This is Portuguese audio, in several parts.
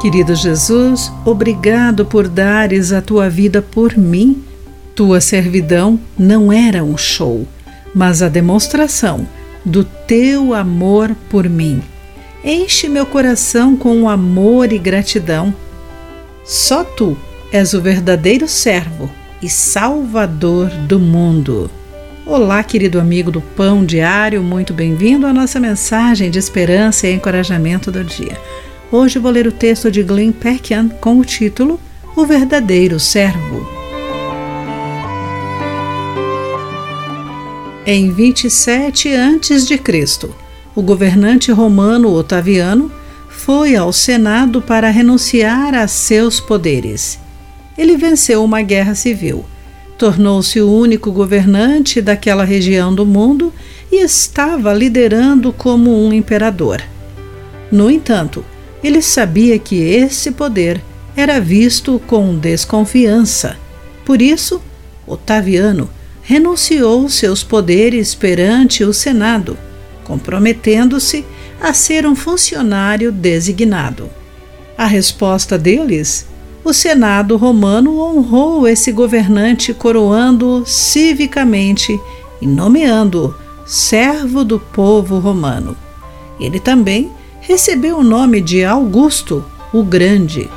Querido Jesus, obrigado por dares a tua vida por mim. Tua servidão não era um show, mas a demonstração do teu amor por mim. Enche meu coração com amor e gratidão. Só tu és o verdadeiro servo e salvador do mundo. Olá, querido amigo do Pão Diário, muito bem-vindo à nossa mensagem de esperança e encorajamento do dia. Hoje vou ler o texto de Glenn Peckian com o título O Verdadeiro Servo. Em 27 a.C., o governante romano Otaviano foi ao Senado para renunciar a seus poderes. Ele venceu uma guerra civil, tornou-se o único governante daquela região do mundo e estava liderando como um imperador. No entanto, ele sabia que esse poder era visto com desconfiança. Por isso, Otaviano renunciou seus poderes perante o Senado, comprometendo-se a ser um funcionário designado. A resposta deles? O Senado romano honrou esse governante, coroando-o civicamente e nomeando-o servo do povo romano. Ele também recebeu o nome de Augusto o Grande.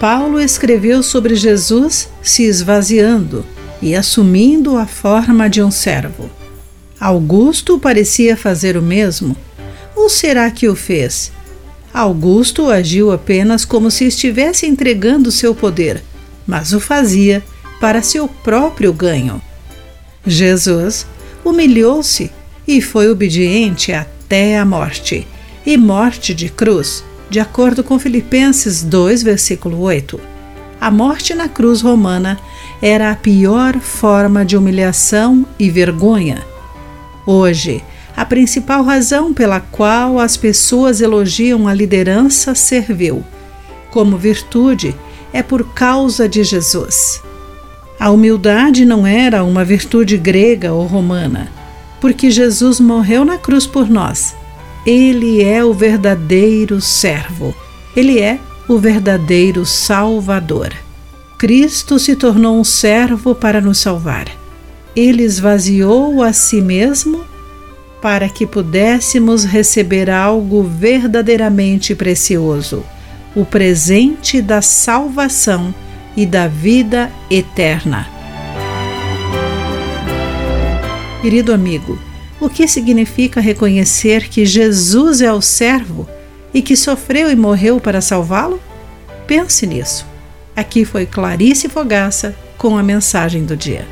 Paulo escreveu sobre Jesus se esvaziando e assumindo a forma de um servo. Augusto parecia fazer o mesmo, ou será que o fez? Augusto agiu apenas como se estivesse entregando seu poder, mas o fazia para seu próprio ganho. Jesus humilhou-se e foi obediente até a morte e morte de cruz, de acordo com Filipenses 2, versículo 8. A morte na cruz romana era a pior forma de humilhação e vergonha. Hoje, a principal razão pela qual as pessoas elogiam a liderança servil como virtude é por causa de Jesus. A humildade não era uma virtude grega ou romana porque Jesus morreu na cruz por nós. Ele é o verdadeiro servo. Ele é o verdadeiro Salvador. Cristo se tornou um servo para nos salvar. Ele esvaziou a si mesmo para que pudéssemos receber algo verdadeiramente precioso, o presente da salvação e da vida eterna. Querido amigo, o que significa reconhecer que Jesus é o servo e que sofreu e morreu para salvá-lo? Pense nisso. Aqui foi Clarice Fogaça com a mensagem do dia.